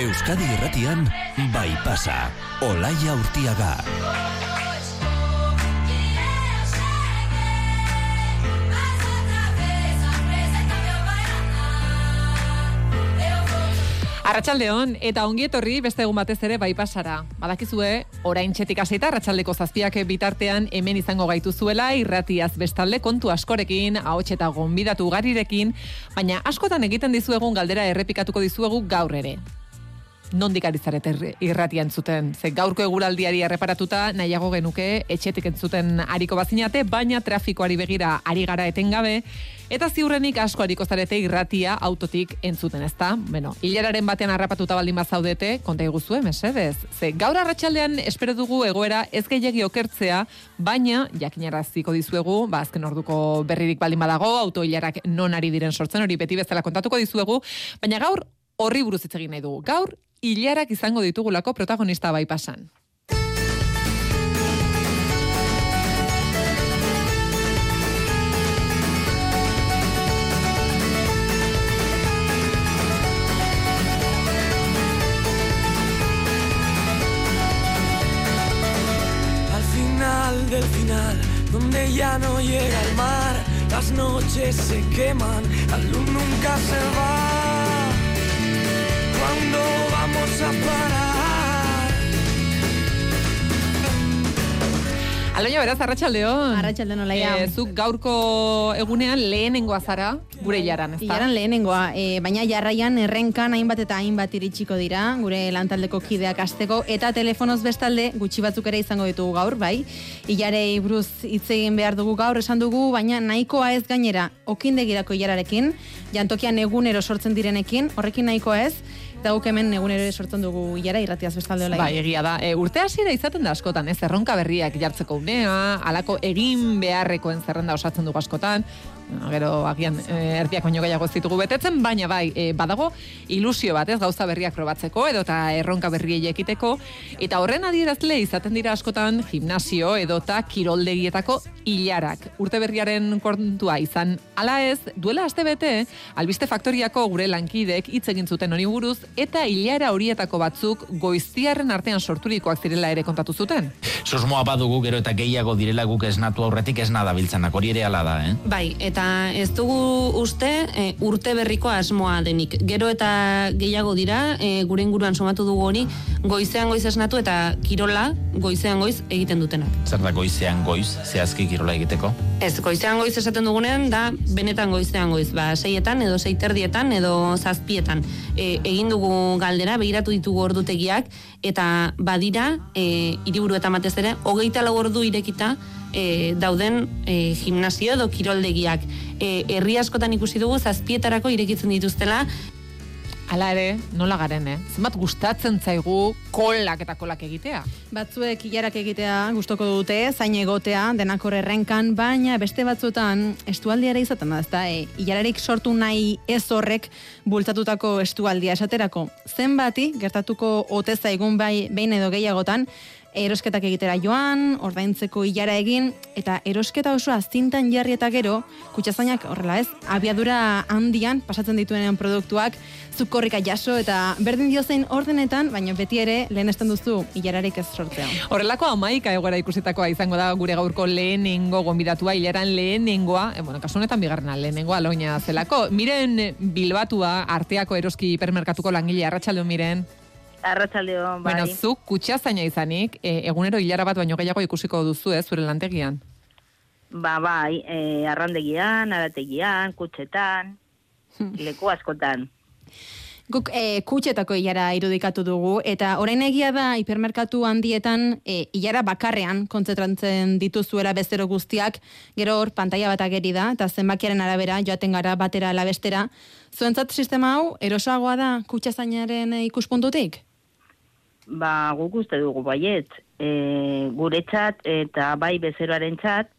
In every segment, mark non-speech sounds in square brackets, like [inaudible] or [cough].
Euskadi Irratian bai pasa. Olaia Urtiaga. Arratxaldeon, eta ongi etorri beste egun batez ere bai pasara. Badakizue, orain txetik hasita arratsaldeko zazpiak bitartean hemen izango gaitu zuela irratiaz bestalde kontu askorekin, ahots eta gonbidatu garirekin, baina askotan egiten dizuegun galdera errepikatuko dizuegu gaur ere nondik ari zarete irratian zuten. Ze gaurko eguraldiari erreparatuta nahiago genuke etxetik entzuten ariko bazinate, baina trafikoari begira ari gara etengabe, eta ziurrenik asko ariko zarete irratia autotik entzuten, ezta? Bueno, hilararen batean harrapatuta baldin bazaudete, konta eguzue, mesedez. Ze gaur arratsaldean espero dugu egoera ez gehiagi okertzea, baina jakinaraziko dizuegu, ba azken orduko berririk baldin badago, auto hilarak non ari diren sortzen, hori beti bezala kontatuko dizuegu, baina gaur horri buruz hitz egin nahi dugu. Gaur hilarak izango ditugulako protagonista bai pasan. Del final, donde ya no llega el mar, las noches se queman, la luz nunca se va. ¿Cuándo vamos a parar? Aloia, beraz, arratsaldeon. Arratsaldeon olaia. E, zuk gaurko egunean lehenengoa zara gure jaran, ezta? Iaran lehenengoa, e, baina jarraian errenkan hainbat eta hainbat iritsiko dira, gure lantaldeko kideak asteko eta telefonoz bestalde gutxi batzuk ere izango ditugu gaur, bai. Ilarei buruz hitz egin behar dugu gaur esan dugu, baina nahikoa ez gainera okindegirako ilararekin, jantokian egunero sortzen direnekin, horrekin nahikoa ez, Eta guk hemen egunero ere sortzen dugu ilara irratiaz bestalde olaia. Bai, egia da. E, urte hasiera izaten da askotan, ez? Erronka berriak jartzeko unea, alako egin beharrekoen zerrenda osatzen dugu askotan, gero agian e, erdiak baino gehiago zitugu betetzen, baina bai, e, badago ilusio bat, ez gauza berriak probatzeko edo eta erronka berriei ekiteko eta horren adierazle izaten dira askotan gimnasio edo eta kiroldegietako hilarak. Urte berriaren kontua izan ala ez, duela aste bete, albiste faktoriako gure lankidek hitz egin zuten hori buruz eta hilara horietako batzuk goiztiarren artean sorturikoak zirela ere kontatu zuten. Sosmoa badugu gero eta gehiago direla guk esnatu aurretik ez nada biltzenak, hori ere ala da, eh? Bai, eta eta ez dugu uste e, urte berriko asmoa denik. Gero eta gehiago dira, e, gure inguruan somatu dugu hori, goizean goiz esnatu eta kirola goizean goiz egiten dutenak. Zer da goizean goiz, zehazki kirola egiteko? Ez, goizean goiz esaten dugunean, da benetan goizean goiz, ba, seietan edo seiterdietan edo zazpietan. E, egin dugu galdera, begiratu ditugu ordutegiak, eta badira, e, iriburu eta matez ere, hogeita lau ordu irekita, e, dauden e, gimnasio edo kiroldegiak. E, herri askotan ikusi dugu zazpietarako irekitzen dituztela, Hala ere, nola garen, eh? Zenbat gustatzen zaigu kolak eta kolak egitea? Batzuek hilarak egitea gustoko dute, zain egotea, denakor errenkan, baina beste batzuetan estualdiara izaten da, ezta? E, hilararik sortu nahi ez horrek bultzatutako estualdia esaterako. Zenbati, gertatuko ote zaigun bai, behin edo gehiagotan, erosketak egitera joan, ordaintzeko hilara egin, eta erosketa osoa zintan jarri eta gero, kutsazainak horrela ez, abiadura handian pasatzen dituen produktuak, zukorrika jaso eta berdin diozein ordenetan, baina beti ere lehen esten duzu hilararik ez sortzea. Horrelako amaika egora ikusitakoa izango da gure gaurko lehenengo gonbidatua, hilaran lehenengoa, e, bueno, kasunetan bigarrena lehenengoa loina zelako. Miren Bilbatua arteako eroski hipermerkatuko langile, arratsalde miren. Arratxaldeo, bai. Bueno, zu kutsa zaina izanik, e, egunero hilara bat baino gehiago ikusiko duzu, ez, zure lantegian? Ba, bai, e, arrandegian, arategian, kutsetan, hmm. [laughs] leku askotan. Guk e, kutsetako hilara irudikatu dugu, eta orain egia da hipermerkatu handietan e, hilara bakarrean kontzentratzen dituzuela bezero guztiak, gero hor pantalla bat ageri da, eta zenbakiaren arabera joaten gara batera alabestera. Zuentzat sistema hau, erosoagoa da kutsa zainaren ikuspuntutik? Ba, guk uste dugu baiet, e, gure txat eta bai bezeroaren txat,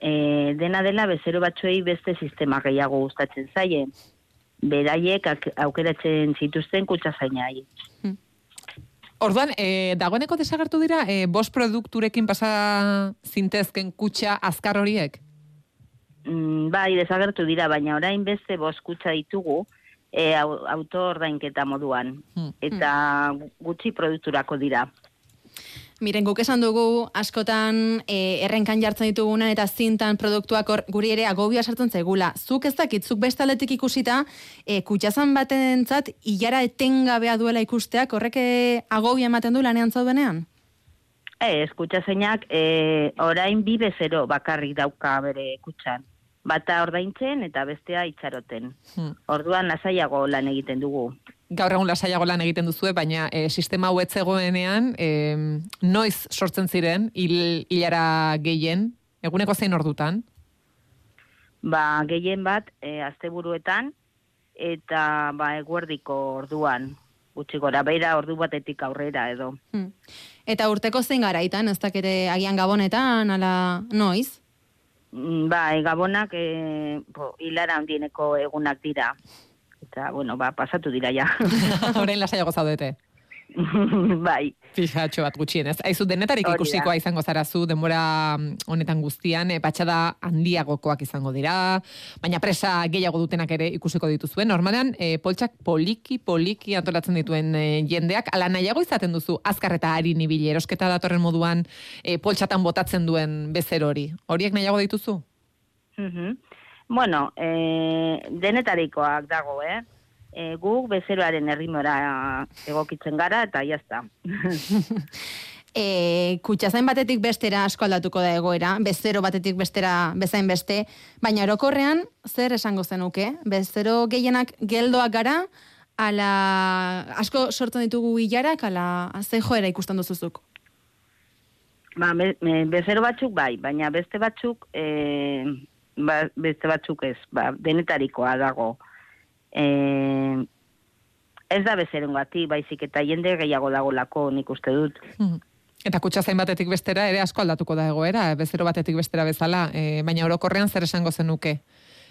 e, dena dela bezero batzuei beste sistema gehiago gustatzen zaie. Beraiek aukeratzen zituzten kutsa zainai. Hmm. Orduan, e, dagoeneko desagertu dira, e, bost produkturekin pasa zintezken kutsa azkar horiek? Mm, bai, desagertu dira, baina orain beste bost kutsa ditugu, e, au- autoordainketa moduan. Hmm. Eta gutxi produkturako dira. Miren, guk esan dugu askotan e, errenkan jartzen ditugunan eta zintan produktuak hor, guri ere agobia sartzen zaigula. Zuk ez dakit, zuk beste aldetik ikusita, e, kutxazan batentzat ilara etengabea duela ikusteak, horrek e, agobia ematen du lanean zaudenean? Ez, kutsa zeinak, e, orain bi bezero bakarrik dauka bere kutxan. Bata ordaintzen eta bestea itxaroten. Hmm. Orduan lasaiago lan egiten dugu. Gaur egun lasaiago lan egiten duzue, baina e, sistema hau ez zegoenean, e, noiz sortzen ziren, hil, hilara gehien, eguneko zein ordutan? Ba, gehien bat, e, asteburuetan eta ba, eguerdiko orduan. Gutxi gora, beira ordu batetik aurrera edo. Hmm. Eta urteko zein garaitan, ez dakite agian gabonetan, ala noiz? Mm, Ba, e, gabonak e, bo, hilara handieneko egunak dira. Eta, bueno, ba, pasatu dira ja. [laughs] [laughs] Orain lasaiago zaudete. [laughs] bai. Fijatxo bat gutxienez. Aizu denetarik Hori da. ikusikoa izango zara zu denbora mm, honetan guztian, e, patxada handiagokoak izango dira, baina presa gehiago dutenak ere ikusiko dituzue. Normalean, e, poltsak poliki, poliki antolatzen dituen e, jendeak, ala nahiago izaten duzu azkar eta harin ibili, erosketa datorren moduan e, poltsatan botatzen duen bezer hori. Horiek nahiago dituzu? Mhm. Bueno, e, denetarikoak dago, eh? E, guk bezeroaren errimora egokitzen gara eta jazta. [laughs] E, kutxazain batetik bestera asko aldatuko da egoera, bezero batetik bestera bezain beste, baina orokorrean zer esango zenuke? Bezero gehienak geldoak gara, ala asko sortzen ditugu hilarak, ala ze joera ikusten duzuzuk? ba, be, me- bezero batzuk bai, baina beste batzuk, e, ba, beste batzuk ez, ba, denetarikoa dago. E, ez da bezeron gati, baizik eta jende gehiago dagolako nik uste dut. Mhm. Eta kutsazain batetik bestera ere asko aldatuko da egoera, bezero batetik bestera bezala, e, baina orokorrean zer esango zenuke.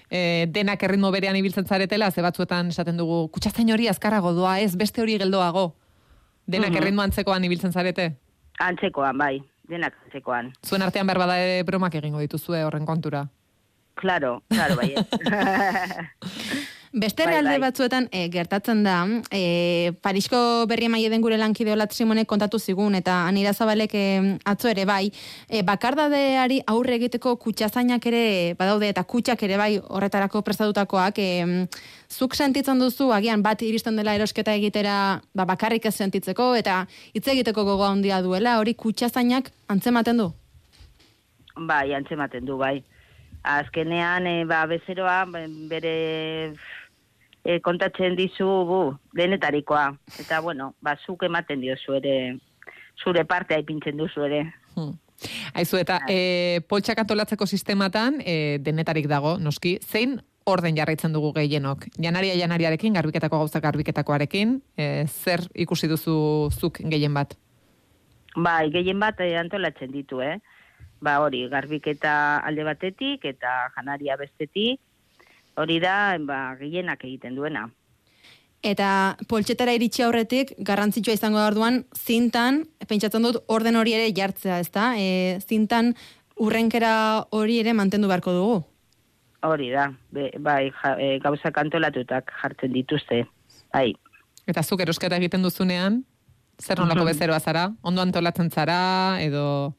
E, denak erritmo berean ibiltzen zaretela, ze batzuetan esaten dugu, kutsazain hori azkarrago doa, ez beste hori geldoago. Denak Mhm. erritmo antzekoan ibiltzen zarete. Antzekoan, bai, denak antzekoan. Zuen artean behar bada ere bromak egingo dituzue horren kontura. Claro, claro, bai. [laughs] Beste Bai, realde bai. batzuetan e, gertatzen da, e, Parisko berri emaile den gure lankide Olat Simonek kontatu zigun, eta Anira Zabalek e, atzo ere bai, e, bakardadeari aurre egiteko kutxazainak ere badaude, eta kutxak ere bai horretarako prestatutakoak, e, zuk sentitzen duzu, agian bat iristen dela erosketa egitera ba, bakarrik ez sentitzeko, eta hitz egiteko gogo handia duela, hori kutxazainak antzematen du? Bai, antzematen du, bai. Azkenean, e, ba, bezeroa bere e, kontatzen dizu bu, denetarikoa. Eta, bueno, ba, zuk ematen diozu ere, zure partea ipintzen duzu ere. Hmm. Aizu eta e, poltsak antolatzeko sistematan e, denetarik dago, noski, zein orden jarraitzen dugu gehienok. Janaria janariarekin, garbiketako gauzak garbiketakoarekin, e, zer ikusi duzu zuk gehien bat? Bai, gehien bat e, antolatzen ditu, eh? Ba, hori, garbiketa alde batetik eta janaria bestetik, hori da, ba, gehienak egiten duena. Eta poltsetara iritsi aurretik, garrantzitsua izango da orduan, zintan, pentsatzen dut, orden hori ere jartzea, ezta? E, zintan urrenkera hori ere mantendu beharko dugu. Hori da, be, bai, ja, e, gauzak antolatutak jartzen dituzte. Bai, Eta zuk erosketa egiten duzunean, zer nolako bezeroa zara? Ondo antolatzen zara, edo...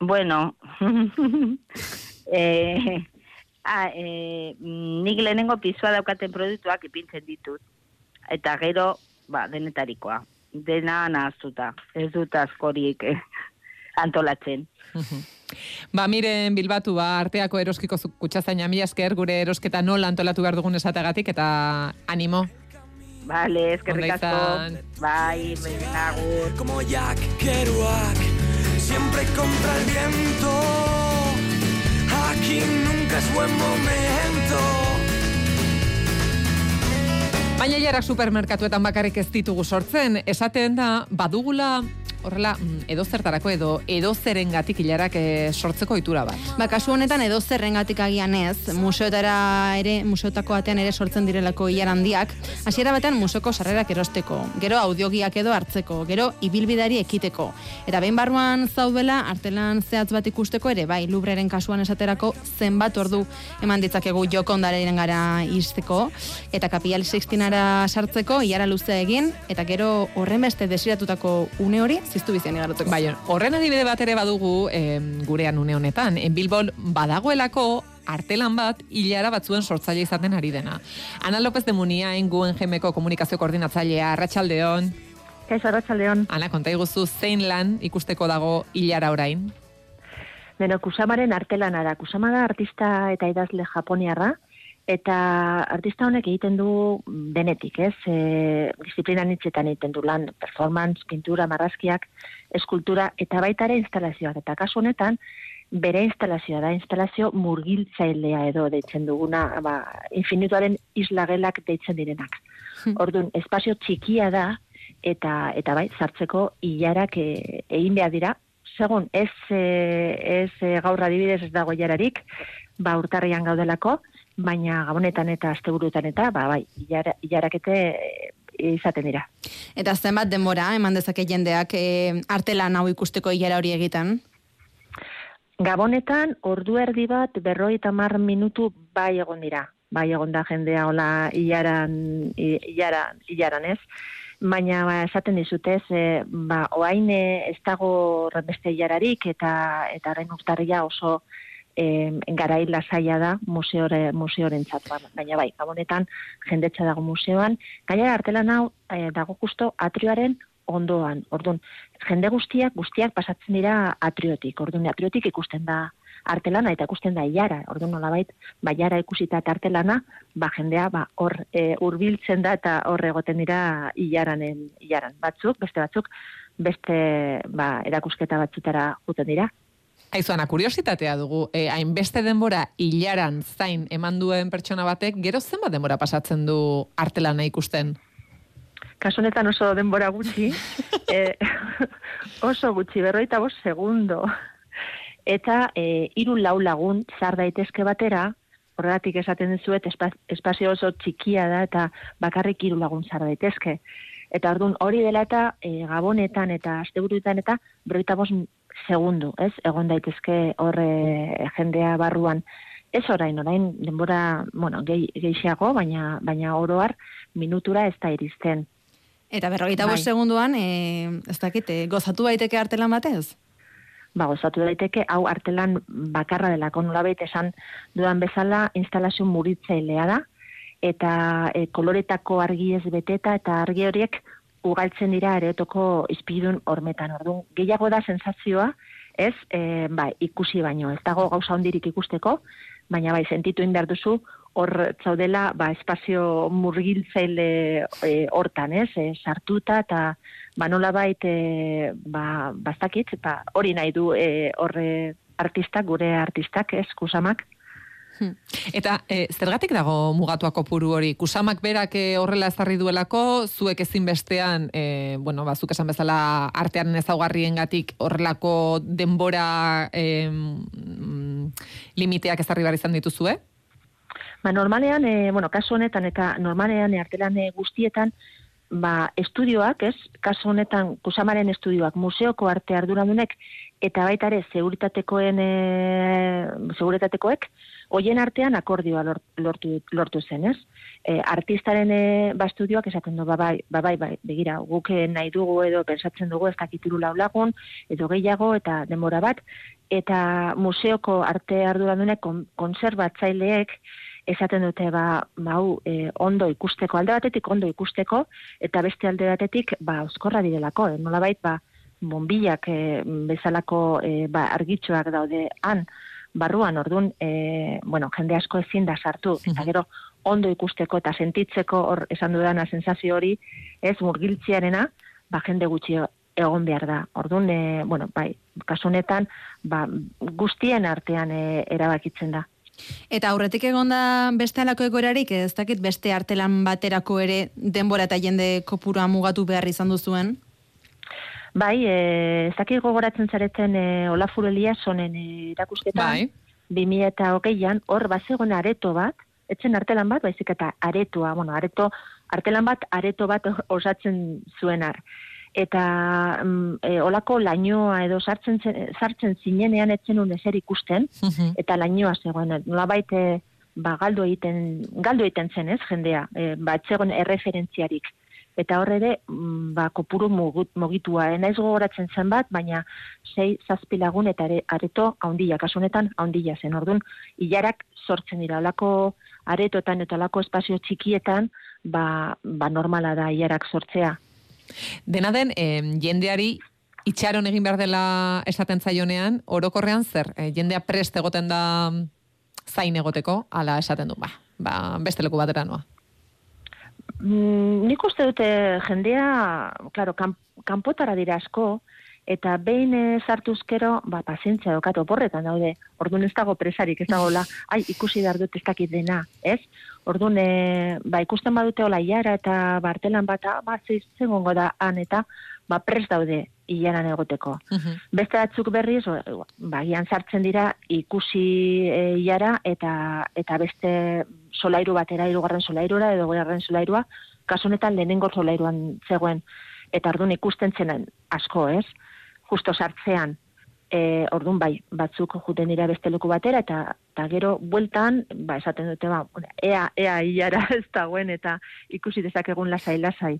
Bueno, [laughs] eh, ah, eh, nik lehenengo pisua daukaten produktuak ipintzen ditut. Eta gero, ba, denetarikoa. Dena nahaztuta. Ez dut askorik eh, [laughs] antolatzen. [laughs] Ba, miren bilbatu, ba, arteako eroskiko kutsazaina mila esker, gure erosketa nola antolatu behar dugun esategatik, eta animo. Vale, eskerrik asko. Bai, agur. como Jack Kerouac, siempre contra el viento. Aquí nunca es buen momento. Baina jarak supermerkatuetan bakarrik ez ditugu sortzen, esaten da, badugula horrela mm, edo zertarako edo edo zerengatik hilarak eh, sortzeko ohitura bat. Ba, kasu honetan edo zerrengatik agian ez, museotara ere, museotako batean ere sortzen direlako hilar handiak, hasiera batean museoko sarrerak erosteko, gero audiogiak edo hartzeko, gero ibilbidari ekiteko. Eta behin barruan zaudela, artelan zehatz bat ikusteko ere, bai, lubreren kasuan esaterako zenbat ordu eman ditzakegu jokondaren gara izteko, eta kapial sextinara sartzeko, iara luze egin, eta gero horren beste desiratutako une hori, ziztu bizian igarotzeko. Bai, horren adibide bat ere badugu eh, gurean une honetan. En Bilbon badagoelako artelan bat hilara batzuen sortzaile izaten ari dena. Ana López de Munia, enguen gemeko komunikazio koordinatzailea, Arratsaldeon. Kaixo, Arratxaldeon. Ana, konta iguzu zein lan ikusteko dago hilara orain? Beno, Kusamaren artelana da. Kusama da artista eta idazle japoniarra, eta artista honek egiten du denetik, ez? E, disiplina nitzetan egiten du lan, performance, pintura, marrazkiak, eskultura, eta baita ere instalazioak. Eta kasu honetan, bere instalazioa da, instalazio murgiltzailea edo deitzen duguna, ba, infinituaren islagelak deitzen direnak. Orduan, espazio txikia da, eta eta bai, sartzeko ilarak e, egin behar dira, segun ez, e, ez e, gaur adibidez ez dago ilararik, ba, urtarrian gaudelako, baina gabonetan eta asteburuetan eta, ba, bai, ilara, ilarakete e, izaten dira. Eta zenbat denbora, eman dezake jendeak e, artelan hau ikusteko hilara hori egiten? Gabonetan, ordu erdi bat, berroi eta mar minutu bai egon dira. Bai egon da jendea hola ilaran, ilaran, ilaran ez. Baina ba, esaten dizutez, e, ba, oain ez dago beste ilararik eta eta orain urtarria oso e, garai lasaia da museore, museoren Baina bai, gabonetan jendetza dago museoan. Gainera artelan hau e, dago justo atrioaren ondoan. Orduan, jende guztiak, guztiak pasatzen dira atriotik. Orduan, atriotik ikusten da artelana eta ikusten da ilara. Orduan, nolabait, ba, iara ikusita eta artelana, ba, jendea, ba, hor e, urbiltzen da eta hor egoten dira ilaranen, ilaran. Batzuk, beste batzuk, beste, ba, erakusketa batzutara juten dira. Aizuana, kuriositatea dugu, e, hainbeste denbora hilaran zain eman duen pertsona batek, gero zenbat denbora pasatzen du artelana ikusten? Kasu honetan oso denbora gutxi, [laughs] e, [laughs] oso gutxi, berroita bost segundo. Eta e, hiru lau lagun zar daitezke batera, horregatik esaten dizuet espa- espazio oso txikia da eta bakarrik hiru lagun zar daitezke. Eta ordun hori dela eta e, gabonetan eta asteburuetan eta berroita bost segundu, ez? Egon daitezke horre jendea barruan. Ez orain, orain denbora, bueno, gehi, gehiago, baina, baina oroar minutura ez da iristen. Eta berrogeita Bai. bost segunduan, e, ez dakit, e, gozatu daiteke artelan batez? ba, gozatu daiteke, hau artelan bakarra delako nolabait esan dudan bezala instalazio muritzailea da, eta e, koloretako argi ez beteta eta argi horiek ugaltzen dira areotoko izpidun hormetan. Orduan, gehiago da sensazioa, ez, e, ba, ikusi baino, ez dago gauza hondirik ikusteko, baina bai, sentitu indar duzu, hor zaudela, ba, espazio murgiltzaile e, hortan, ez, e, sartuta eta ba, nola bait, e, ba, bastakit, ba, hori nahi du e, horre artistak, gure artistak, ez, kusamak. [laughs] Eta e, zergatik dago mugatua kopuru hori? Kusamak berak e, horrela ezarri duelako, zuek ezinbestean, e, bueno, bazuk esan bezala artearen ezaugarriengatik horrelako denbora e, limiteak ezarri behar izan dituzue? Ba, normalean, e, bueno, kasu honetan eta normalean e, artelan e, guztietan, ba, estudioak, ez, kasu honetan kusamaren estudioak, museoko arte arduradunek, eta baita ere seguritatekoen, e, seguritatekoek, hoien artean akordioa lort- lortu, lortu zen, ez? E, artistaren e, ba estudioak esaten du, ba bai, ba bai, begira, guk eh, nahi dugu edo pensatzen dugu ez dakituru lau lagun, edo gehiago, eta denbora bat, eta museoko arte arduradunek kon, konserbatzaileek esaten dute ba, ba hau, e, ondo ikusteko, alde batetik ondo ikusteko, eta beste alde batetik ba, oskorra direlako, e, nolabait ba, bombilak e, bezalako e, ba, argitxoak daude han, barruan, orduan, e, bueno, jende asko ezin da sartu, eta gero ondo ikusteko eta sentitzeko hor esan dudana sensazio hori, ez murgiltziarena, ba, jende gutxi egon behar da. Orduan, e, bueno, bai, kasu honetan, ba, guztien artean e, erabakitzen da. Eta aurretik egonda beste alako egoerarik, ez dakit beste artelan baterako ere denbora eta jende kopurua mugatu behar izan duzuen? Bai, e, ez dakit gogoratzen zareten e, Olafur Eliasonen e, erakusketan, Bai. 2008an, hor bazegoen areto bat, etzen artelan bat, baizik eta aretoa, bueno, areto, artelan bat, areto bat [laughs] osatzen zuenar. Eta mm, e, olako lainoa edo sartzen, zen- sartzen zinenean etzen un ezer ikusten, Mhm. eta lainoa zegoen, nolabait e, ba, galdu egiten, galdu egiten zen, ez, jendea, e, ba, ez zegoen erreferentziarik. Eta horre ere, mm, ba, kopuru mugut, mugitua, e, naiz gogoratzen zen bat, baina sei zazpi lagun eta ere, areto haundila, kasu honetan haundila zen. Orduan, ilarak sortzen dira, olako aretotan eta olako espazio txikietan, ba, ba normala da ilarak sortzea. Dena den, em, jendeari itxaron egin behar dela esaten zaionean, orokorrean zer, e, jendea prest egoten da zain egoteko, ala esaten du, ba, ba beste leku batera noa. Mm, nik uste dute jendea, claro, kan, kanpotara dira asko, eta behin eh, sartuzkero, ba, pazientzia dokat oporretan daude. Orduan ez dago presarik, ez dago la, [laughs] ai, ikusi behar dut ez dakit dena, ez? Orduan, e, ba, ikusten badute hola iara eta bartelan bat, ah, ba, zeiz, zengongo da han eta, ba, pres daude ilaran egoteko. Mhm. Beste batzuk berriz, o- bagian sartzen dira ikusi e, iara eta eta beste solairu batera, hirugarren solairura edo garren solairua, kasu honetan lehenengo solairuan zegoen eta ordun ikusten zenen asko, ez? Justo sartzean. E, ordun bai, batzuk juten dira beste leku batera eta eta gero bueltan, ba esaten dute ba, ea ea ilara [laughs] ez dagoen eta ikusi dezakegun lasai lasai.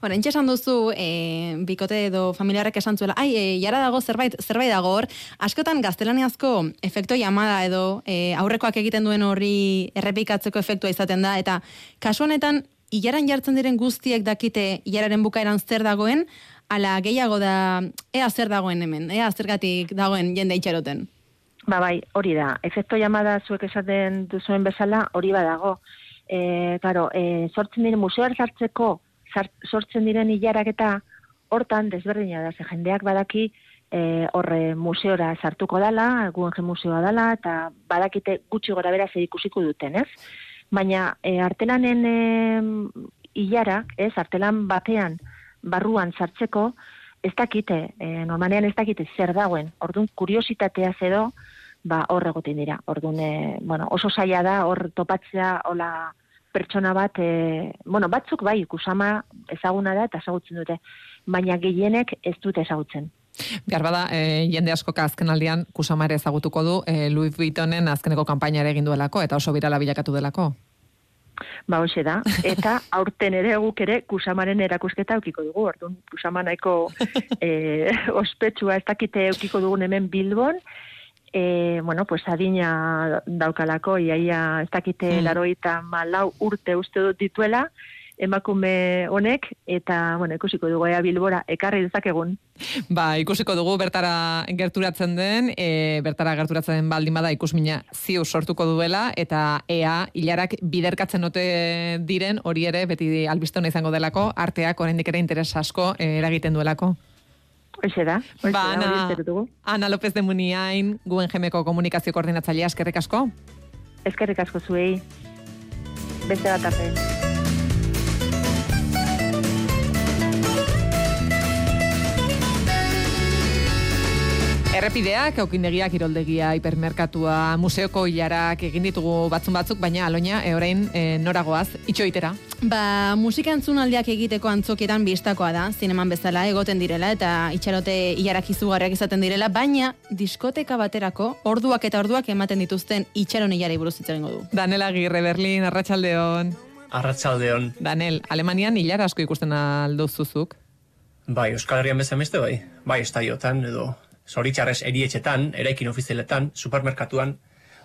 Bueno, entxe esan duzu, e, bikote edo familiarrek esan zuela, ai, e, jara dago zerbait, zerbait dago hor, askotan gaztelaniazko efekto llamada edo e, aurrekoak egiten duen horri errepikatzeko efektua izaten da, eta kasu honetan, ilaran jartzen diren guztiek dakite ilararen bukaeran zer dagoen, ala gehiago da, ea zer dagoen hemen, ea zergatik dagoen jende itxaroten. Ba bai, hori da. Efekto llamada zuek esaten duzuen bezala, hori badago. E, claro, e, sortzen diren museoar sartzeko, sart, sortzen diren hilarak eta hortan desberdina da, ze jendeak badaki e, horre museora sartuko dala, Guggenheim museoa dala, eta badakite gutxi gora bera zer ikusiko duten, ez? Baina e, artelanen e, hilarak, ez, artelan batean barruan sartzeko, ez dakite, e, normalean ez dakite zer dagoen. Orduan, kuriositatea edo, ba, hor egoten dira. Orduan, e, bueno, oso zaila da hor topatzea, hola pertsona bat, e, bueno, batzuk bai, kusama ezaguna da eta ezagutzen dute, baina gehienek ez dute ezagutzen. Behar bada, e, jende askoka azken aldian kusama ere ezagutuko du e, Louis Vuittonen azkeneko kanpainare egin duelako eta oso birala bilakatu delako. Ba, hoxe da. Eta [laughs] aurten ere guk ere kusamaren erakusketa eukiko dugu. Orduan, kusama nahiko [laughs] e, ospetsua ez dakite eukiko dugun hemen Bilbon, e, bueno, pues adina daukalako, iaia ez dakite Mm. laroita malau urte uste dut dituela, emakume honek, eta, bueno, ikusiko dugu ea Bilbora, ekarri dezakegun. Ba, ikusiko dugu bertara gerturatzen den, e, bertara gerturatzen den baldin bada ikusmina ziu sortuko duela, eta ea hilarak biderkatzen ote diren hori ere beti albiste izango delako, arteak oraindik ere interes asko e, eragiten duelako. Hoxe da, hoxe Ba, da, Ana. Ana López de Muniain, guen gemeko komunikazio koordinatzailea eskerrik asko. Eskerrik asko zuei. Beste bat arte. Errepideak, aukindegiak, kiroldegia, hipermerkatua, museoko hilarak egin ditugu batzun batzuk, baina aloina, e, orain e, noragoaz, itxoitera. Ba, musika entzunaldiak egiteko antzokietan bistakoa da, zineman bezala egoten direla eta itxarote hilarak izugarriak izaten direla, baina diskoteka baterako orduak eta orduak ematen dituzten itxaron hilari buruz hitz egingo du. Danel Agirre, Berlin, Arratsaldeon. Arratsaldeon. Danel, Alemanian hilar asko ikusten alduzuzuk. Bai, Euskal Herrian bezain beste bai. Bai, estadiotan edo zoritxarrez erietxetan, eraikin ofizialetan, supermerkatuan.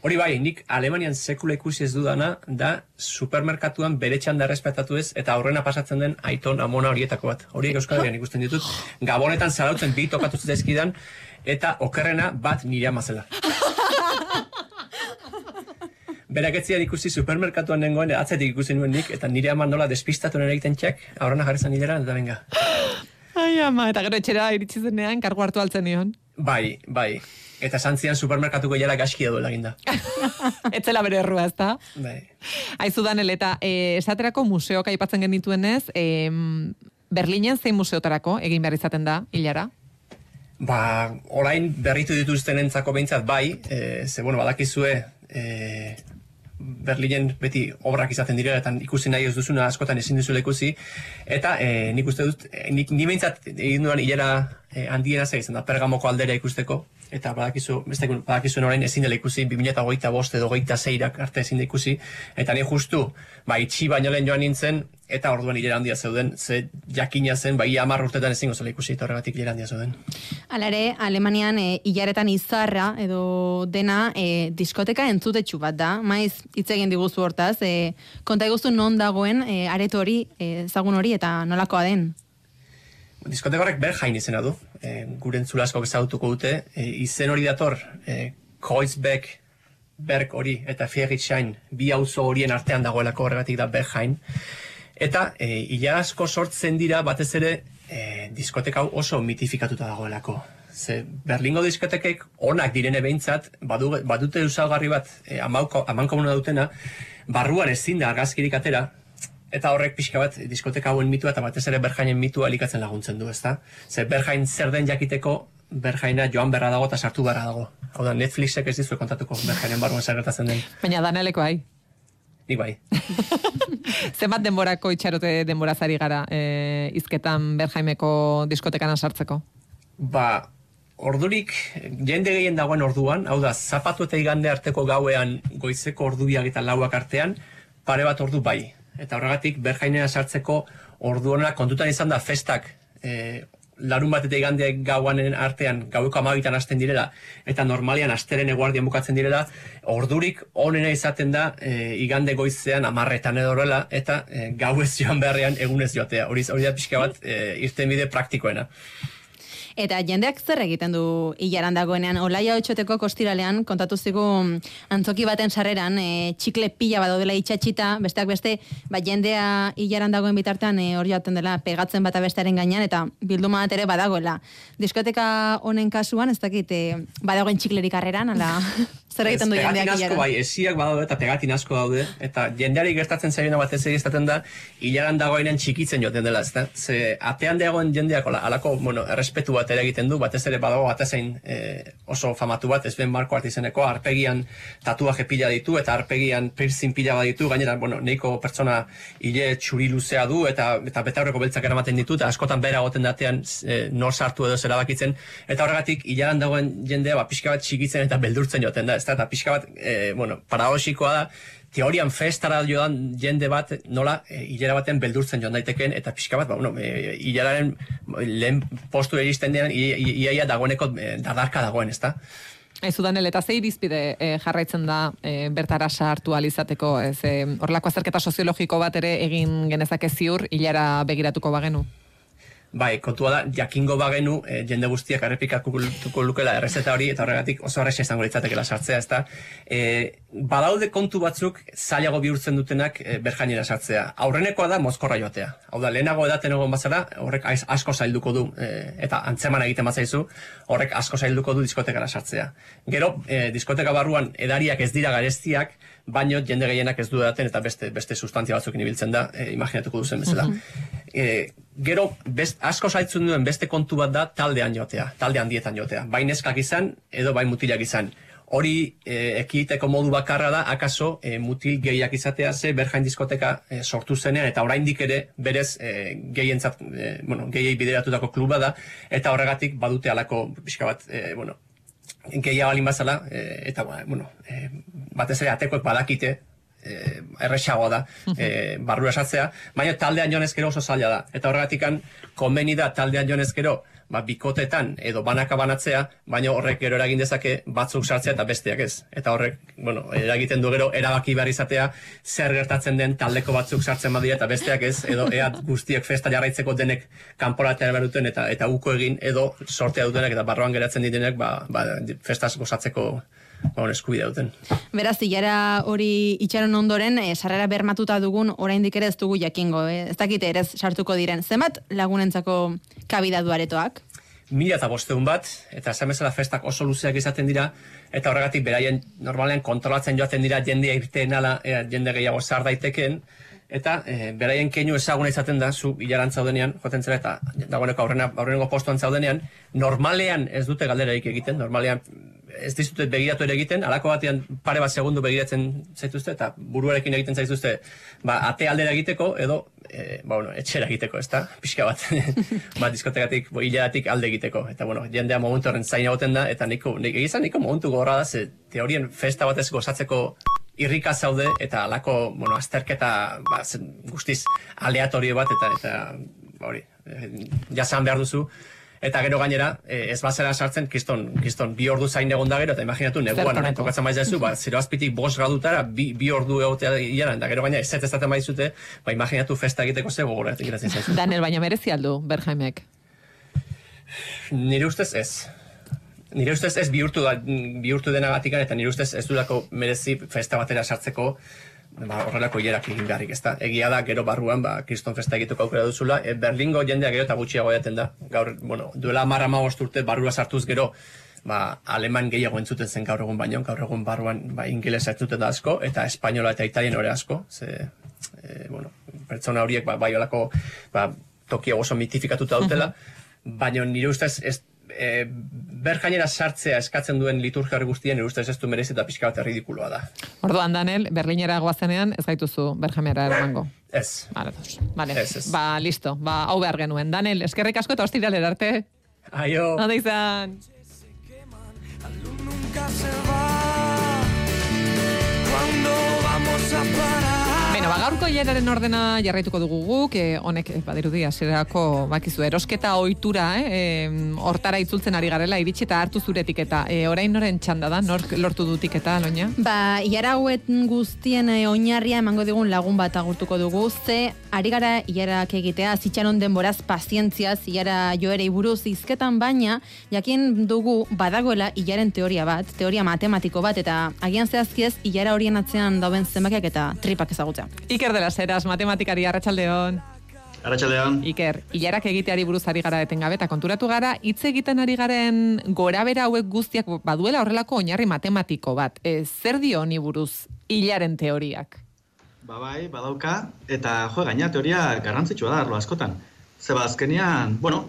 Hori bai, nik Alemanian sekula ikusi ez dudana, da supermerkatuan bere txanda errespetatu ez, eta horrena pasatzen den aiton amona horietako bat. Horiek Euskal Herrian ikusten ditut. Gabonetan zarautzen bi tokatu zitzaizkidan, eta okerrena bat nire amazela. Berak ez zidan ikusi supermerkatuan nengoen, atzetik ikusi nuen nik, eta nire ama nola despistatu nire egiten txak, aurrena jarri zan nidera, eta venga. Ai, ama, eta gero etxera iritsi zenean, kargu hartu altzen nion. Bai, bai. Eta santzian supermerkatuko jala gaski edo eginda. [laughs] Etzela bere errua, ezta? Bai. Aizu Danel, eta e, esaterako museoak aipatzen genituenez, e, Berlinen zein museotarako egin behar izaten da, hilara? Ba, orain berritu dituzten entzako behintzat bai, e, ze, bueno, badakizue, e, Berlinen beti obrak izaten direla eta ikusi nahi ez duzuna askotan ezin duzuela ikusi. Eta e, nik uste dut e, nik ni behintzat egin duan hilera e, handiena zei izan da Pergamoko aldera ikusteko eta badakizu beste badakizuen orain ezin dela ikusi 2025 edo 26 arte ezin da ikusi eta ni justu ba itxi baino lehen joan nintzen eta orduan hilera handia zeuden ze jakina zen bai 10 urtetan ezingo zela ikusi eta horregatik hilera handia zeuden Hala ere, Alemanian e, hilaretan izarra edo dena e, diskoteka entzutetxu bat da. Maiz hitz egin diguzu hortaz, e, konta iguzu non dagoen e, areto hori, e, ezagun hori eta nolakoa den. Diskoteka horrek Berghain izena du, e, gure entzula asko ezagutuko dute, e, izen hori dator, e, Kreuzbeck, Berg hori eta Friedrichshain, bi auzo horien artean dagoelako horregatik da Berghain. Eta e, ila asko sortzen dira batez ere e, diskoteka hau oso mitifikatuta dagoelako. Ze Berlingo diskotekek onak direne behintzat, badu, badute usagarri bat e, amauko, amankomuna dutena, barruan ezin da argazkirik atera, eta horrek pixka bat diskoteka hauen mitua eta batez ere Berjainen mitua elikatzen laguntzen du, ezta? Ze Berjain zer den jakiteko, Berjaina joan berra dago eta sartu berra dago. Hau da, Netflixek ez dizue kontatuko Berjainen barruan zer gertatzen den. Baina daneleko bai. Nik bai. [laughs] Zenbat denborako itxarote denborazari gara e, izketan Berjaimeko diskotekan sartzeko? Ba, ordurik jende gehien dagoen orduan, hau da, zapatu eta igande arteko gauean goizeko ordubiak eta lauak artean, pare bat ordu bai. Eta horregatik, berjainera sartzeko orduana kontutan izan da festak e, larun bat eta igande gauanen artean, gaueko amabitan hasten direla, eta normalian asteren eguardian bukatzen direla, ordurik onena izaten da e, igande goizean amarretan edo horrela, eta e, gauez joan beharrean egunez joatea. Hori, hori da pixka bat, e, irten bide praktikoena. Eta jendeak zer egiten du hilaran dagoenean, olaia otxoteko kostiralean, kontatu zigu antzoki baten sarreran, e, txikle pila bat daudela itxatxita, besteak beste, ba, jendea hilaran dagoen bitartean e, hori jaten dela pegatzen bata bestearen gainean, eta bilduma bat ere badagoela. Diskoteka honen kasuan, ez dakit, e, badagoen txiklerik arreran, ala, [laughs] zer egiten du Ez, jendeak asko bai, esiak badaude eta pegatin asko daude, eta jendeari gertatzen zaiona batez ere izaten da, hilaran dagoenean txikitzen joaten dela, ezta? Ze atean dagoen jendeak hola, alako, bueno, errespetu bat ere egiten du, batez ere badago batezein e, oso famatu bat, ez ben Marko Artizeneko, arpegian tatuaje pila ditu, eta arpegian piercing pila bat ditu, gainera, bueno, neiko pertsona hile txuri luzea du, eta, eta betaurreko beltzak eramaten ditu, eta askotan bera goten datean e, nor sartu edo zera bakitzen, eta horregatik, hilaran dagoen jendea, ba, pixka bat txikitzen eta beldurtzen joaten da, ezta? eta pixka bat, e, bueno, paradoxikoa da, teorian festara joan jende bat nola e, hilera baten beldurtzen joan daiteken eta pixka bat, ba, bueno, e, hileraren lehen postu iristen dean iaia dagoeneko e, dardarka dagoen, ezta? Ez Danel, eta zei bizpide e, jarraitzen da e, bertara sartu alizateko, ez e, horrelako azterketa soziologiko bat ere egin genezake ziur, hilara begiratuko bagenu. Bai, kontua da, jakingo bagenu, e, jende guztiak errepikatuko lukela errezeta hori, eta horregatik oso erresa izango litzatekela sartzea, ezta? E, badaude kontu batzuk zailago bihurtzen dutenak e, berjainera sartzea. Aurrenekoa da mozkorra joatea. Hau da, lehenago edaten egon bazara, horrek asko zailduko du, e, eta antzeman egiten bazaizu, horrek asko zailduko du diskotekara sartzea. Gero, e, diskoteka barruan edariak ez dira garestiak, baino jende gehienak ez du edaten eta beste beste sustantzia batzukin ibiltzen da, e, imaginatuko duzen bezala. E, gero, best, asko zaitzun duen beste kontu bat da taldean joatea, talde handietan joatea. Bai neskak izan, edo bai mutilak izan. Hori e, ekiteko modu bakarra da, akaso e, mutil gehiak izatea ze berjain diskoteka e, sortu zenean, eta oraindik ere berez e, gehientzat, e, bueno, gehiei bideratutako kluba da, eta horregatik badute alako pixka bat, e, bueno, gehiago balin bazala, e, eta ba, bueno, e, batez ere atekoek badakite, e, erresagoa da e, barrura sartzea, baina taldean joan ezkero oso zaila da. Eta horregatikan, konbeni da taldean joan ezkero, ba, bikotetan edo banaka banatzea, baina horrek gero eragin dezake batzuk sartzea eta besteak ez. Eta horrek, bueno, eragiten du gero erabaki behar izatea zer gertatzen den taldeko batzuk sartzen badia eta besteak ez, edo ea guztiek festa jarraitzeko denek kanporatea behar duten eta eta uko egin edo sortea dutenak eta barroan geratzen ditenek ba, ba, festaz gozatzeko ba, eskubidea duten. Beraz, hilara hori itxaron ondoren, e, sarrera bermatuta dugun oraindik ere ez dugu jakingo, eh? ez dakite ere sartuko diren. Zenbat lagunentzako kabida du aretoak? mila eta bosteun bat, eta esan bezala festak oso luzeak izaten dira, eta horregatik beraien normalean kontrolatzen joaten dira jendea irteen ala, ea, jende gehiago zar daiteken, eta e, beraien keinu ezaguna izaten da, zu hilaran zaudenean, joaten zera, eta dagoeneko aurrena, aurreneko postuan zaudenean, normalean ez dute galderarik egiten, normalean ez dizute begiratu ere egiten, alako batean pare bat segundu begiratzen zaituzte, eta buruarekin egiten zaituzte, ba, ate aldera egiteko, edo, e, ba, bueno, etxera egiteko, ez da, pixka bat, [laughs] ba, diskotekatik, bo, alde egiteko, eta, bueno, jendea momentu horren zain egoten da, eta niko, nik, egizan niko momentu gorra da, ze teorien festa batez gozatzeko irrika zaude, eta alako, bueno, azterketa, ba, zen, guztiz, aleatorio bat, eta, eta, ba, hori, e, jasan behar duzu, Eta gero gainera, eh, ez bazera sartzen, kiston, kiston bi ordu zain egon da gero, eta imaginatu, neguan, tokatzen maiz dezu, ba, zero azpitik bost gradutara, bi, bi ordu egotea iaran, eta gero gainera, ez ez ezaten maizute, ba, imaginatu festa egiteko ze gogoratik geratzen zaizu. Daniel, baina merezi aldu, Berjaimek. Nire ustez ez. Nire ustez ez bihurtu, da, bihurtu denagatik eta nire ustez ez dudako merezi festa batera sartzeko ba, horrelako hierak egin beharrik, ezta. Egia da, gero barruan, ba, kriston festa egiteko aukera duzula, e, Berlingo jendea gero eta gutxiago jaten da. Gaur, bueno, duela marra urte barrua sartuz gero, ba, aleman gehiago entzuten zen gaur egun baino, gaur egun barruan ba, ingelesa entzuten da asko, eta espainola eta italien ore asko, ze, e, bueno, pertsona horiek ba, bai olako, ba, tokia oso mitifikatuta dutela, baina nire ustez ez, e, berjainera sartzea eskatzen duen liturgia hori guztien, nire ustez ez du merezi eta pixka bat erridikuloa da. Orduan, Daniel, Berlinera goazenean ez gaituzu Berjaimera eramango. Ez. Vale, dos. Vale. Ez, ez. Ba, listo. Ba, hau behar genuen. Daniel, eskerrik asko eta ostiralera arte. Aio. Ondo izan. ¿Cuándo vamos a parar? Ba, gaurko hileraren ordena jarraituko dugu guk, eh, honek eh, badirudi hasierako bakizu erosketa ohitura, eh, hortara itzultzen ari garela, iritsi eta hartu zuretik eta eh, orain noren txanda da, nork lortu dutik eta, loina? Ba, iara hauet guztien eh, oinarria emango digun lagun bat agurtuko dugu, ze ari gara iarak egitea, zitxanon denboraz pazientziaz, iara joerei buruz izketan baina, jakin dugu badagoela ilaren teoria bat, teoria matematiko bat, eta agian zehazkiez, ilara horien atzean dauden zenbakiak eta tripak ezagutzea. Iker de las Heras, matematikari arratsaldeon. Arratxaldean, Iker, hilarak egiteari buruz ari gara etengabe eta konturatu gara, hitz egiten ari garen gorabera hauek guztiak baduela horrelako oinarri matematiko bat. E, zer dio honi buruz hilaren teoriak? ba bai, badauka, eta jo, gaina teoria garrantzitsua da arlo askotan. Zeba azkenean, bueno,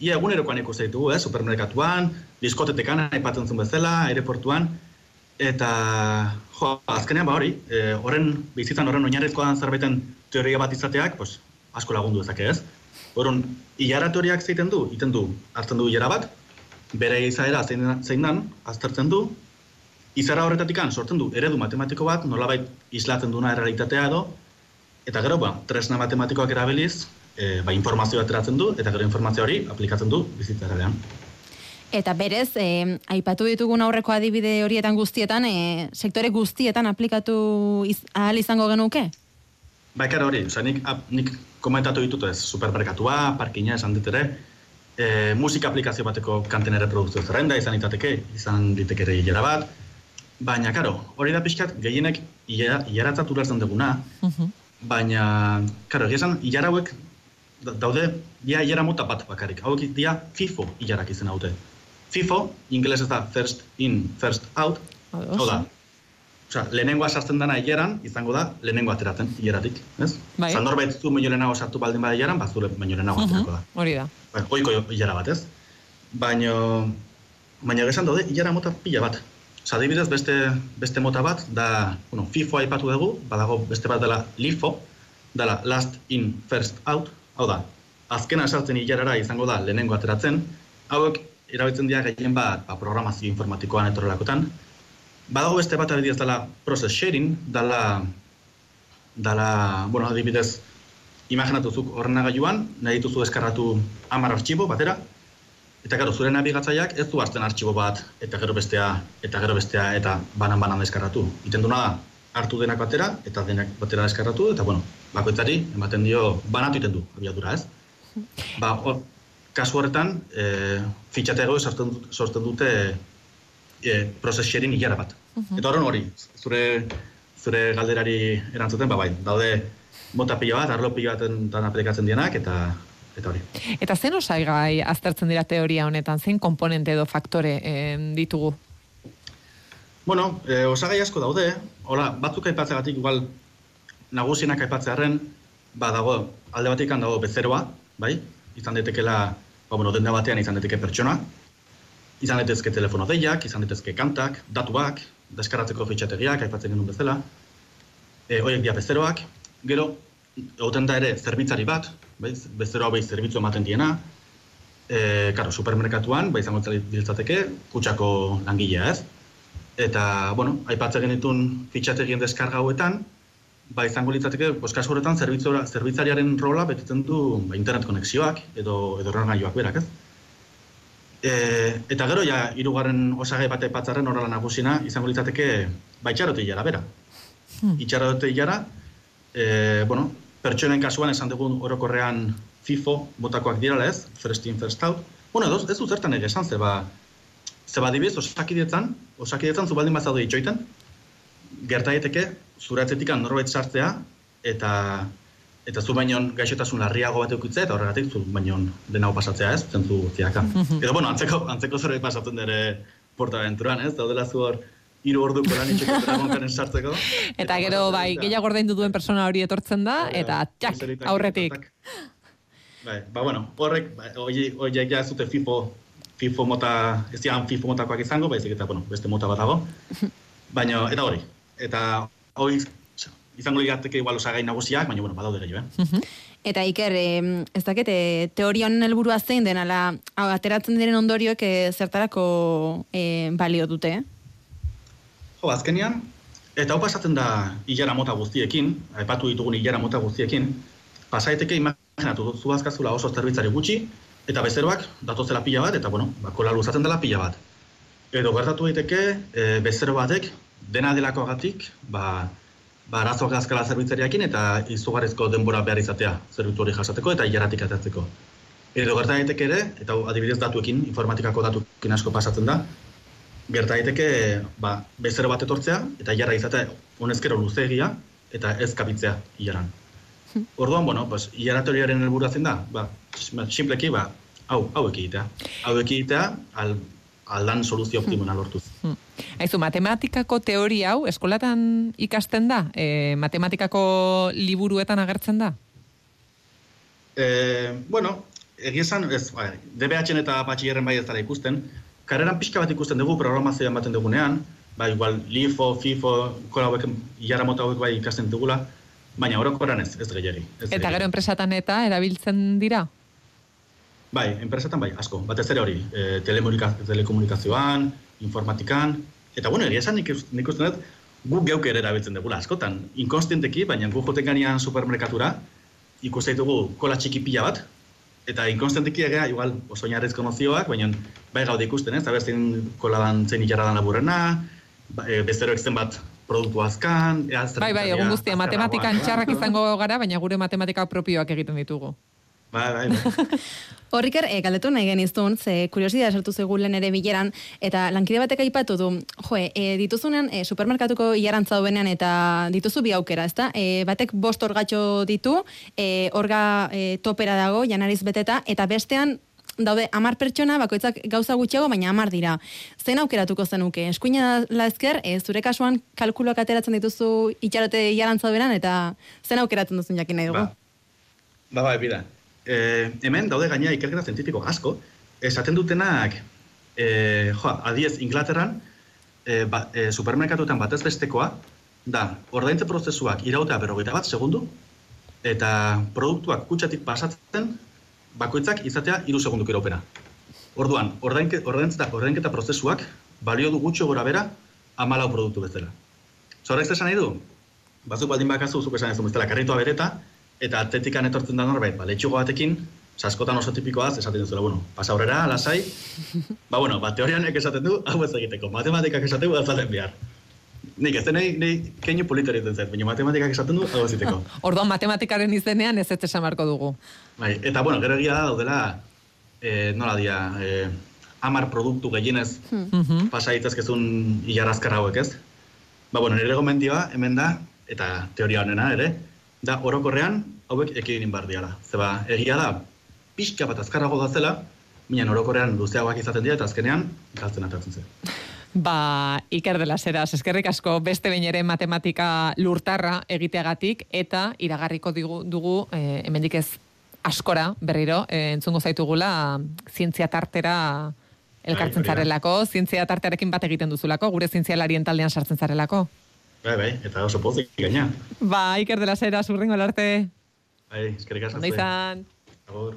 ia egunerokoan ikusten ditugu, eh, supermerkatuan, diskotetekan aipatzen zuen bezala, aireportuan, eta jo, azkenean ba hori, eh, horren bizitzan horren oinarrizkoa den zerbaiten teoria bat izateak, pues, asko lagundu dezake ez. Horren, hilara teoriak zeiten du, iten du, hartzen du hilara bat, bere izaera zein, zein dan, aztertzen du, izara horretatik sortzen du eredu matematiko bat, nolabait islatzen duna errealitatea edo, eta gero, ba, tresna matematikoak erabiliz, e, ba, informazioa ateratzen du, eta gero informazio hori aplikatzen du bizitzaren. Eta berez, eh, aipatu ditugun aurreko adibide horietan guztietan, eh, sektore guztietan aplikatu iz, ahal izango genuke? Ba, ekar hori, oza, nik, ap, nik komentatu ditut ez, supermerkatua, parkina esan dit ere, e, musika aplikazio bateko kanten erreprodukzio zerrenda izan litateke, izan liteke ere hilera bat, baina, karo, hori da pixkat gehienek hilaratzat ulertzen duguna, baina, karo, egia esan, hilara hauek da- daude, dia hilera mota bat bakarrik, hauek dia FIFO hilarak izan haute. FIFO, ingeles ez da first in, first out, hau da, Osea, lehenengoa sartzen dana hileran, izango da, lehenengoa ateratzen hileratik, ez? Bai. Osa, norbait zu baino lehenago sartu baldin bada hileran, ba, zure baino lehenago aterako da. Hori da. Ba, oiko hilera bat, ez? Baina, baina esan daude, hilera mota pila bat. Osa, adibidez, beste, beste mota bat, da, bueno, FIFO aipatu dugu, badago beste bat dela LIFO, dela last in, first out, hau da, azkena sartzen hilerara izango da lehenengo ateratzen, hauek erabiltzen dira gehien bat ba, programazio informatikoan etorrelakotan, Badago beste bat adibidez dela process sharing, dela, dela, bueno, adibidez, imaginatuzuk ordenagailuan, nahi dituzu deskarratu hamar artxibo batera, eta gero zure nabigatzaileak ez du hartzen artxibo bat, eta gero bestea, eta gero bestea, eta banan-banan deskarratu. Iten duna da, hartu denak batera, eta denak batera deskarratu, eta bueno, bakoitzari ematen dio, banatu iten du, abiadura ez. Ba, hor, kasu horretan, e, fitxatego sortzen, sortzen dute e, process sharing hilara bat. Eta horren hori, zure, zure galderari erantzuten, ba bai, daude mota pila bat, arlo pila baten aplikatzen dienak, eta eta hori. Eta zen osaigai aztertzen dira teoria honetan, zein komponente edo faktore eh, ditugu? Bueno, e, osagai asko daude, hola, batzuk aipatzegatik igual nagusienak aipatzearen, ba, dago, alde batik dago bezeroa, bai? Izan daitekeela, ba, bueno, denda batean izan daiteke pertsona, izan daitezke telefono deiak, izan daitezke kantak, datuak, deskaratzeko fitxategiak, aipatzen genuen bezala, e, horiek dira bezeroak, gero, egoten da ere zerbitzari bat, bai? bezeroa bai zerbitzu ematen diena, e, karo, supermerkatuan, bai izango ditzateke, kutsako langilea ez, eta, bueno, aipatzen genitun fitxategien deskarga hauetan, ba izango litzateke, pues, kasu horretan zerbitzariaren rola betetzen du ba, internet konexioak edo edo ordenagailuak berak, ez? E, eta gero ja hirugarren osagai bate patzarren horrela nagusina izango litzateke ba itxarote bera. Hmm. Itxarote e, bueno, pertsonen kasuan esan dugun orokorrean FIFO botakoak dirala ez, first in, first out. Bueno, edo, ez du zertan ere esan, zeba, zeba dibiz, osakidetzan, osakidetzan zu baldin bazaude itxoiten, gerta daiteke zuratzetik norbait sartzea eta eta zu bainon gaixotasun larriago bat eukitzea eta horregatik zu bainon dena pasatzea, ez? Zentzu ziaka. Mhm. Edo bueno, antzeko antzeko zerbait pasatzen dere Portaventuran, ez? Daudela zu hor hiru orduko lan itxeko sartzeko. [laughs] Eta gero bai, gehiago ordaindu duen persona hori etortzen da eta txak aurretik. Bai, ba bueno, horrek bai, hoi hoi ja zute FIFO FIFO mota, ez dian FIFO motakoak izango, baizik eta bueno, beste mota bat dago. [laughs] Baina eta hori, eta hori izango ligateke igual osagai nagusiak, baina bueno, badaude gehiago, eh? Eta Iker, eh, ez dakit, eh, teorion helburua zein den, ala, ateratzen diren ondorioek eh, zertarako eh, balio dute, eh? Jo, azkenian, eta hau pasatzen da hilara mota guztiekin, aipatu ditugun hilara mota guztiekin, pasaiteke imaginatu zu azkazula oso zerbitzari gutxi, eta bezeroak datozela pila bat, eta bueno, bakola luzatzen dela pila bat. Edo gertatu daiteke, e, bezero batek dena delako agatik, ba, ba arazoak azkala zerbitzariakin eta izugarrizko denbora behar izatea zerbitzu hori jasateko eta hilaratik atatzeko. Edo gerta daiteke ere, eta adibidez datuekin, informatikako datuekin asko pasatzen da, gerta daiteke ba, bezero bat etortzea eta hilara izatea honezkero luzeegia eta ez kapitzea hilaran. Orduan, bueno, pues, hilaratoriaren helburua zen da, ba, simpleki, ba, hau, hau ekitea. Hau ekitea, al, aldan soluzio optimuna hmm. lortuz. Hmm. Aizu, matematikako teoria hau eskolatan ikasten da? E, matematikako liburuetan agertzen da? E, bueno, egizan, ez, ba, DBH eta batxillerren bai ez dara ikusten, kareran pixka bat ikusten dugu programazioa ematen dugunean, ba, igual, LIFO, FIFO, kola hauek, jara mota hauek bai ikasten dugula, baina orokoran ez, ez gehiagi. Eta gero enpresatan eta erabiltzen dira? Bai, enpresetan bai, asko. Batez ere hori, e, telekomunikazioan, informatikan, eta bueno, egia esan nik, nik uste dut, gu geuk ere erabiltzen dugula askotan. Inkonstienteki, baina gu joten ganean supermerkatura, ikusten ditugu kola txiki pila bat, eta inkonstienteki ega, igual, oso inarrezko nozioak, baina bai gaude ikusten, ez? Zabertzen kola dan zen ikarra dan laburrena, ba, e, bezero eksten bat produktu azkan, Bai, bai, egun guztia, matematikan txarrak izango gara, baina gure matematika propioak egiten ditugu. Bai, bai, bai. [laughs] Horriker, e, galdetu nahi geniztun, ze kuriosidea sartu zegulen ere bileran, eta lankide batek aipatu du, jo, e, dituzunean e, supermerkatuko iarantza duenean eta dituzu bi aukera, ezta? E, batek bost orgatxo ditu, e, orga e, topera dago, janariz beteta, eta bestean daude amar pertsona, bakoitzak gauza gutxiago, baina amar dira. Zein aukeratuko zenuke? Eskuina la ezker, e, zure kasuan kalkuloak ateratzen dituzu itxarote iarantza duenean, eta zen aukeratzen duzun jakin nahi dugu? Ba, ba, bai, e, hemen daude gaina ikerketa zientifiko asko, esaten dutenak, e, joa, adiez, Inglaterran, e, ba, e, supermerkatuetan batez bestekoa, da, ordaintze prozesuak irautea berrogeita bat segundu, eta produktuak kutsatik pasatzen, bakoitzak izatea iru segunduk iraupena. Orduan, ordainketa, ordainketa prozesuak balio du gutxo gora bera amalau produktu bezala. Zorrek esan nahi du? Bazuk baldin bakazu, zuk esan ez du, karritua bereta, eta atletikan etortzen da norbait, ba, letxugo batekin, saskotan oso tipikoa, esaten duzuela, bueno, pasa aurrera, lasai, [laughs] ba, bueno, ba, teorian esaten du, hau ez egiteko, matematikak esaten du, azalen behar. Nik ez nahi, nahi keinu politori den zait, baina matematikak esaten du, hau ez egiteko. [laughs] Orduan, matematikaren izenean ez ez esan marko dugu. Bai, eta, bueno, gero egia da, daudela, e, nola dia, e, amar produktu gehienez hmm. pasa itazkezun hilarazkar hauek ez. Ba, bueno, nire gomendioa, hemen da, eta teoria honena ere, da orokorrean hauek ekidin bar diala. Zeba, egia da, pixka bat azkarrago da zela, minan orokorrean luzeagoak izaten dira, eta azkenean galtzen atatzen zen. Ba, Iker de las Heras, eskerrik asko beste behin ere matematika lurtarra egiteagatik eta iragarriko digu, dugu eh, hemendik ez askora berriro eh, entzungo zaitugula zientzia tartera elkartzen Bai, hori da. zarelako, zientzia tartearekin bat egiten duzulako, gure zientzialarien taldean sartzen zarelako. Bai, bai, eta oso pozik gaina. Ba, Iker de las Heras, urrengo arte. Bai, eskerrik asko. Ondo izan. Agur.